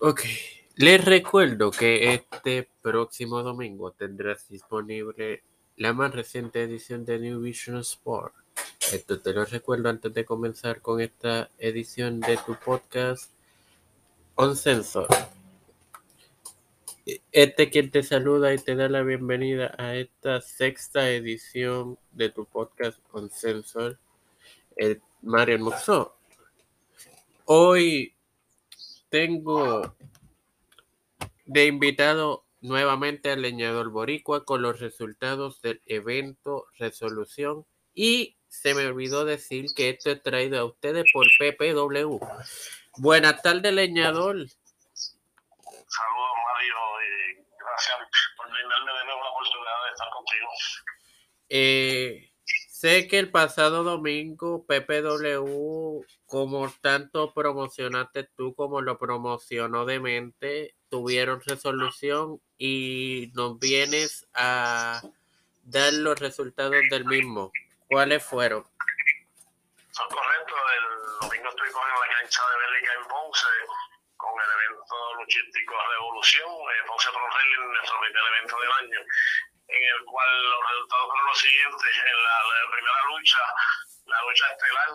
Ok. Les recuerdo que este próximo domingo tendrás disponible la más reciente edición de New Vision Sport. Esto te lo recuerdo antes de comenzar con esta edición de tu podcast On Sensor. Este quien te saluda y te da la bienvenida a esta sexta edición de tu podcast On Sensor, el Mario Muxo. Hoy tengo de invitado nuevamente al leñador boricua con los resultados del evento Resolución y se me olvidó decir que esto es traído a ustedes por PPW. Buenas tardes, leñador. Saludos, Mario, y gracias por brindarme de nuevo la oportunidad de estar contigo. Eh, sé que el pasado domingo PPW, como tanto promocionaste tú como lo promocionó Demente, tuvieron resolución y nos vienes a dar los resultados del mismo. ¿Cuáles fueron? Son correcto, el domingo estuvimos en la cancha de Bélica en Ponce con el evento luchístico Revolución, eh, Ponce Pro Wrestling, nuestro primer evento del año, en el cual los resultados fueron los siguientes. En la, la primera lucha, la lucha estelar,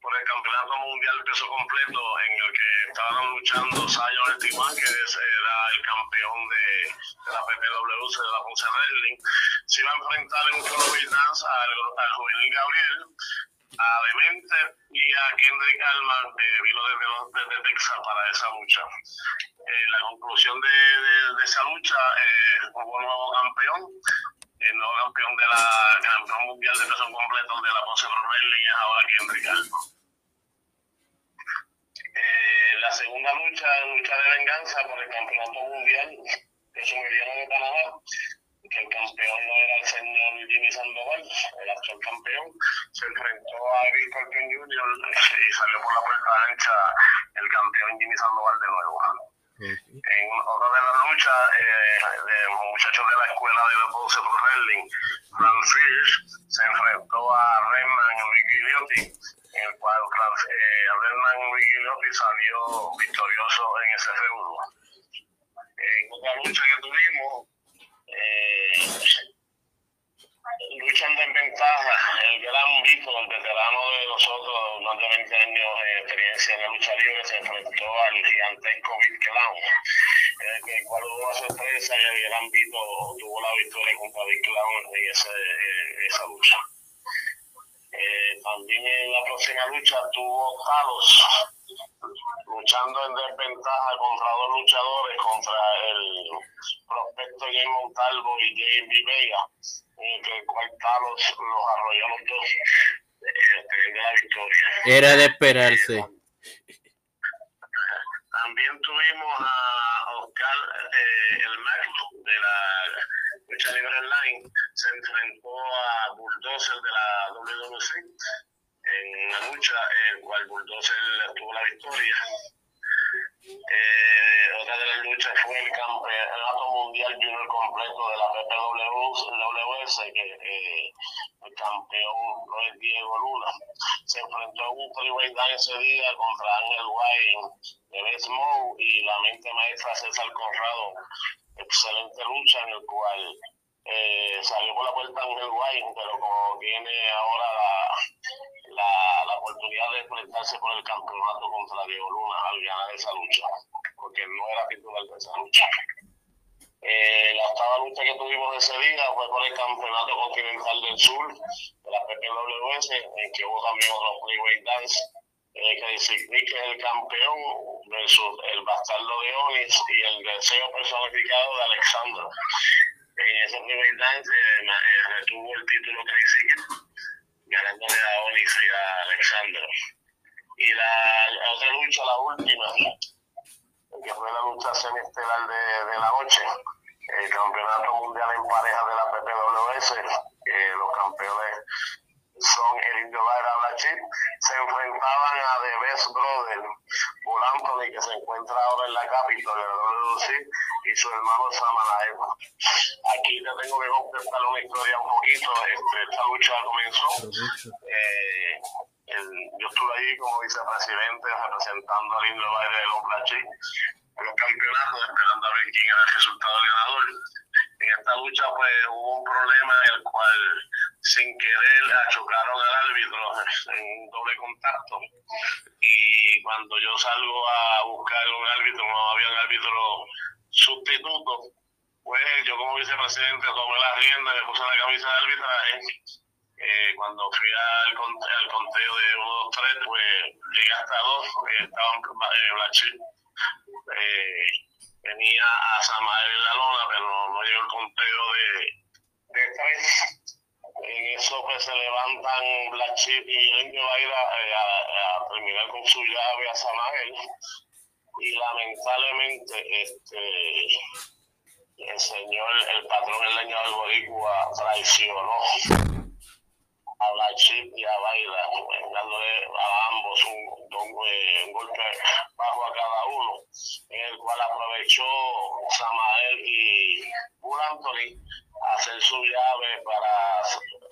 por el Campeonato Mundial Peso Completo, en el que estaban luchando Sayo Ortiman, que era el campeón de, de la PPWC de la Ponce Wrestling. Se iba a enfrentar en un Dance al, al juvenil Gabriel, a Demente y a Kendrick Alman, que vino desde, desde Texas para esa lucha. Eh, la conclusión de, de, esa lucha, eh, hubo un nuevo campeón, el nuevo campeón de la campeón mundial de peso completo de la Ponce Pro es ahora Kendrick Alman. Eh, la segunda lucha, lucha de venganza por el campeonato mundial peso mediano de Canadá, que el campeón no era el señor Jimmy Sandoval, el actual campeón, se enfrentó a Gris Colton Jr. y salió por la puerta ancha el campeón Jimmy Sandoval de nuevo. En otra de las luchas eh, de muchachos de la escuela de Ponce Pro Wrestling, Frank Fierce se enfrentó a Redman Luis Gigliotti, en el cual eh, Luis Gigliotti salió victorioso en ese feudo. En otra lucha que tuvimos, eh, luchando en ventaja, el gran Vito, el veterano de nosotros, más de 20 años de experiencia en la lucha libre, se enfrentó al gigantesco Big Clown, en el cual hubo una sorpresa y el gran Vito tuvo la victoria contra Big Clown en ese, eh, esa lucha. Eh, también en la próxima lucha tuvo Talos luchando en desventaja contra dos luchadores, contra el prospecto Jay Montalvo y J.B. Vega, en el cual Talos los arrolló los dos, eh, teniendo la victoria. Era de esperarse. Eh, también tuvimos a Oscar eh, el Mac de la lucha libre online, se enfrentó a Bulldozer de la WWC en una lucha en la cual Bulldozer tuvo la victoria. Eh, otra de las luchas fue el campeonato mundial junior completo de la PPWS, que eh, el campeón fue Diego Luna. Se enfrentó a un three-way down ese día contra Ángel Wayne de Best Mode y la mente maestra César Conrado. Excelente lucha en el cual eh, salió por la puerta Ángel Wayne, pero como tiene ahora la, la, la oportunidad de enfrentarse por el campeonato contra Diego Luna al ganar esa lucha, porque no era titular de esa lucha. Eh, la octava lucha que tuvimos ese día fue por el campeonato continental del sur de la PPWS, en que hubo también otro Freeway Dance, eh, que significa el campeón versus el bastardo de Onis y el deseo personificado de Alexander. En ese Freeway Dance eh, eh, retuvo el título Crazy ganándole a Onyx y a Alexander. Y la, otra lucha, la última, que fue la lucha semiestelar de, de la noche, el campeonato mundial en parejas de la PPWS, que los campeones son el Indio Lara Blachit, se enfrentaban a The Best Brother, Bull Anthony, que se encuentra ahora en la capital de la WC, y su hermano Samanaev. Aquí te tengo que contestar una historia un poquito. Este, esta lucha comenzó. Eh, el, yo estuve ahí como vicepresidente representando al Indio Baile de los Blachit. Los quién era el resultado del ganador. En esta lucha pues hubo un problema en el cual sin querer chocaron al árbitro en doble contacto y cuando yo salgo a buscar un árbitro, no había un árbitro sustituto, pues yo como vicepresidente tomé la rienda, me puse la camisa de arbitraje. Eh, cuando fui al, al conteo de 1, 2, 3, pues llegué hasta 2, eh, estaban eh, Black eh, tenía a Samael en la lona, pero no, llegó el conteo de, de 3. En eso pues se levantan Black Chip y el indio va a ir a, terminar con su llave a Samael. Y lamentablemente este el señor, el patrón el leño del boricua traicionó a la chip y a Baila, dándole a ambos un, un, golpe bajo a cada uno, en el cual aprovechó Samael y Bull Anthony a hacer su llave para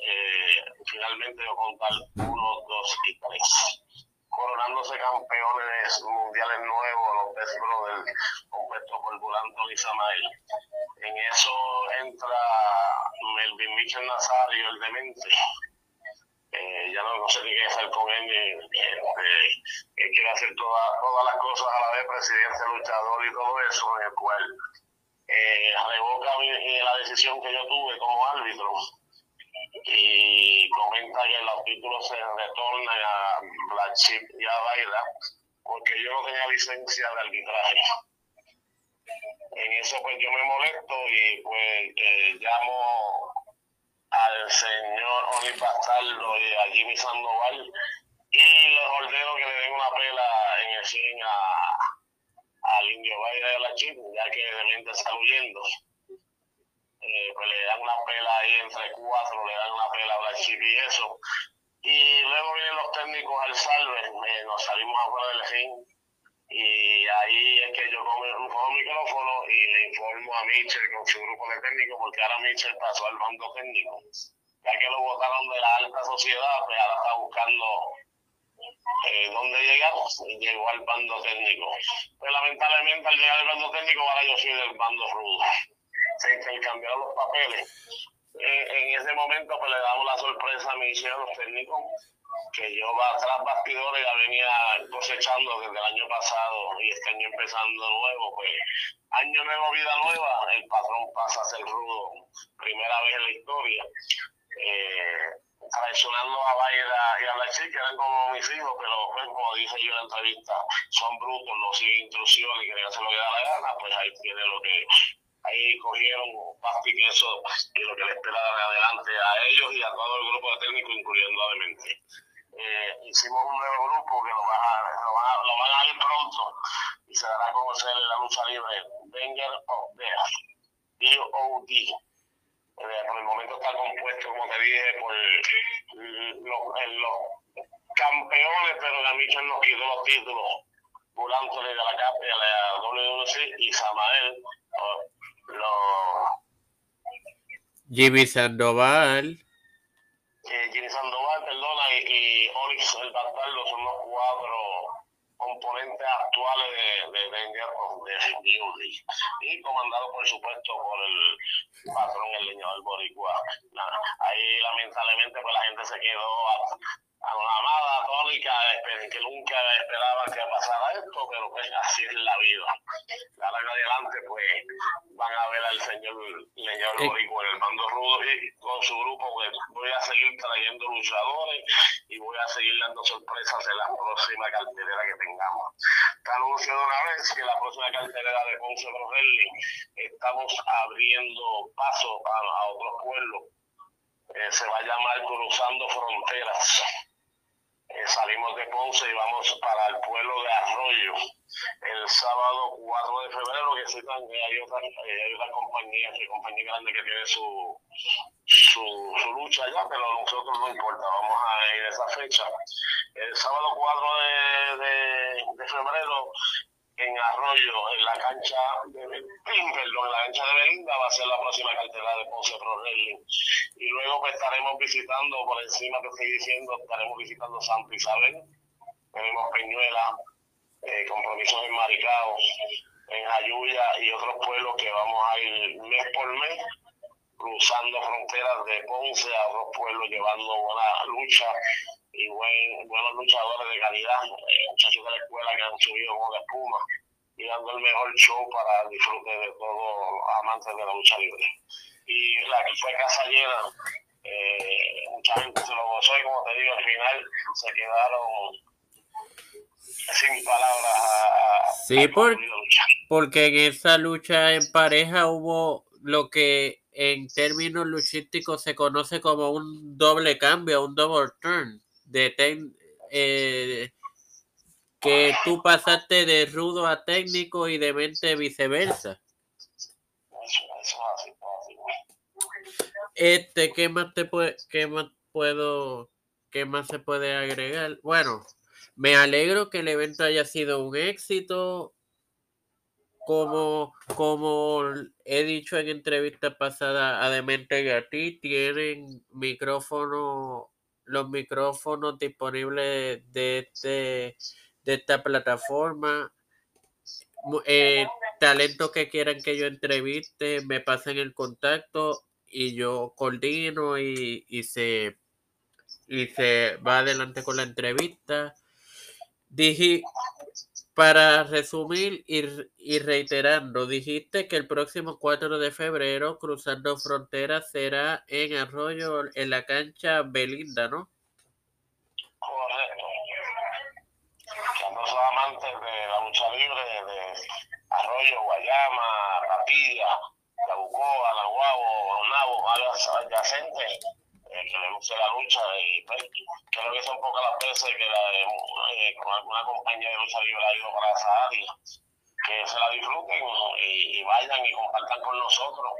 eh, finalmente contar uno, dos y tres coronándose campeones mundiales nuevos, los Best Brothers, compuestos por Bulanto y Samael. En eso entra Melvin Michel Nazario, el demente. Eh, ya no, sé ni qué hacer con él, que quiere hacer todas las cosas a la vez, presidente, luchador y todo eso, en el cual eh, revoca la decisión que yo tuve como árbitro y comenta que los títulos se retornan a Black Chip y a Baila porque yo no tenía licencia de arbitraje. En eso pues yo me molesto y pues eh, llamo al señor Oni Bastardo y a Jimmy Sandoval y les ordeno que le den una pela en el cine a, al indio Baila de la Chip, ya que de mente está huyendo le dan una pela ahí entre cuatro, le dan una pela a Chip y eso. Y luego vienen los técnicos al salve, eh, nos salimos afuera del ring y ahí es que yo cojo el micrófono y le informo a Mitchell con su grupo de técnicos, porque ahora Mitchell pasó al bando técnico. Ya que lo votaron de la alta sociedad, pues ahora está buscando eh, dónde llegamos y llegó al bando técnico. Pues lamentablemente al llegar al bando técnico, ahora yo soy del bando rudo se intercambiaron los papeles. en ese momento pues le damos la sorpresa a mi a los técnicos, que yo tras bastidores ya venía cosechando desde el año pasado y este año empezando nuevo, pues año nuevo, vida nueva, el patrón pasa a ser rudo, primera vez en la historia. Eh, traicionando a Baila y a la chica, eran como mis hijos, pero pues, como dije yo en la entrevista, son brutos, no siguen instrucciones y quieren hacer lo que da la gana, pues ahí tiene lo que ahí cogieron papi queso y lo que le espera de adelante a ellos y a todo el grupo de técnicos, incluyendo a Demente. Eh, hicimos un nuevo grupo que lo, van a, lo, van a, lo van a ir pronto y se dará a conocer en la lucha libre Wenger of Death, D-O-D. Eh, por el momento está compuesto, como te dije, por los, los campeones, pero la Michel nos quitó los títulos. Bulanto de la, de la WC y Samael los Jimmy Sandoval. Jimmy Sandoval, perdona, y, y el Bastardo son los cuatro componentes actuales de, de Danger of the Y comandado, por supuesto, por el patrón, el leñador boricua. Ahí, lamentablemente, pues la gente se quedó amada, tónica, que nunca esperaba que pasara esto, pero pues así es la vida. Ahora en adelante, pues van Leñor Boricua en el mando rudo y con su grupo, voy a seguir trayendo luchadores y voy a seguir dando sorpresas en la próxima cartelera que tengamos. Te anuncio de una vez que la próxima cartelera de Ponce Pro estamos abriendo paso a, a otros pueblos. Eh, se va a llamar Cruzando Fronteras eh, salimos de Ponce y vamos para el pueblo de Arroyo el sábado 4 de febrero, que citan que hay otra, eh, hay otra compañía, que compañía grande que tiene su, su, su, lucha allá, pero nosotros no importa, vamos a ir a esa fecha. El sábado 4 de, de, febrero en Arroyo, en la cancha de perdón, en la cancha de Belinda va a ser la próxima cartera de Ponce Pro Wrestling. Y luego pues, estaremos visitando, por encima que estoy diciendo, estaremos visitando Santa Isabel, tenemos Peñuela, eh, compromisos en Maricao, en Ayuya y otros pueblos que vamos a ir mes por mes, cruzando fronteras de Ponce a otros pueblos, llevando buena lucha y buen, buenos luchadores de calidad, eh, muchachos de la escuela que han subido como la espuma y dando el mejor show para el disfrute de todos los amantes de la lucha libre. Y la que fue casa llena, eh, mucha gente se lo gozó y como te digo, al final se quedaron sin palabras. sí, por, porque en esa lucha en pareja hubo lo que en términos luchísticos se conoce como un doble cambio, un double turn, de eh, que tú pasaste de rudo a técnico y de mente viceversa. Este, ¿qué más te puede, qué más puedo, qué más se puede agregar? Bueno, me alegro que el evento haya sido un éxito. Como, como he dicho en entrevista pasada a Demente Gatti, tienen micrófono, los micrófonos disponibles de este de esta plataforma. Eh, talento que quieran que yo entreviste, me pasen el contacto y yo coordino y, y, se, y se va adelante con la entrevista. Dije, para resumir y, y, reiterando, dijiste que el próximo 4 de febrero, Cruzando Fronteras, será en Arroyo, en la cancha Belinda, ¿no? de la lucha libre de Arroyo, Guayama, Rapilla, La Bucoa, La Guabo, Nabo, adyacentes eh, que le guste la lucha y pues, creo que son pocas las veces que la, eh, con alguna compañía de lucha libre ha ido para esa área que se la disfruten y, y vayan y compartan con nosotros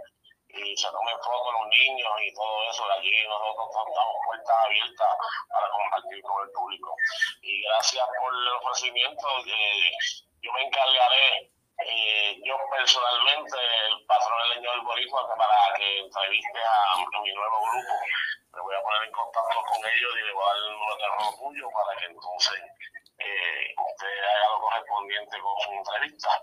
y se tomen fotos los niños y todo eso. Allí nosotros estamos puertas abiertas para compartir con el público. Y gracias por el ofrecimiento. Eh, yo me encargaré, eh, yo personalmente, el patrón del señor Boricua, para que entreviste a, mi nuevo grupo. Me voy a poner en contacto con ellos y le voy a dar el número de tuyo para que entonces eh, usted haga lo correspondiente con su entrevista.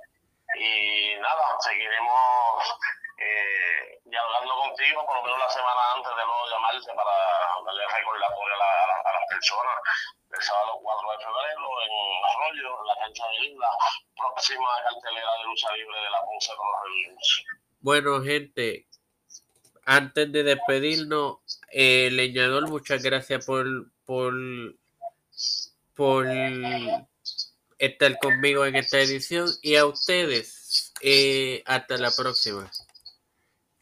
Y nada, seguiremos eh, y hablando contigo por lo menos la semana antes de no llamarte para darle recordatorio a, a, las personas el sábado 4 de febrero en Arroyo, en la cancha de Isla, próxima cartelera de lucha libre de la Ponce con los Bueno, gente, antes de despedirnos, eh, leñador, muchas gracias por, por, por estar conmigo en esta edición y a ustedes, eh, hasta la próxima.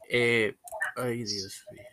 Eh, ay, Dios mío.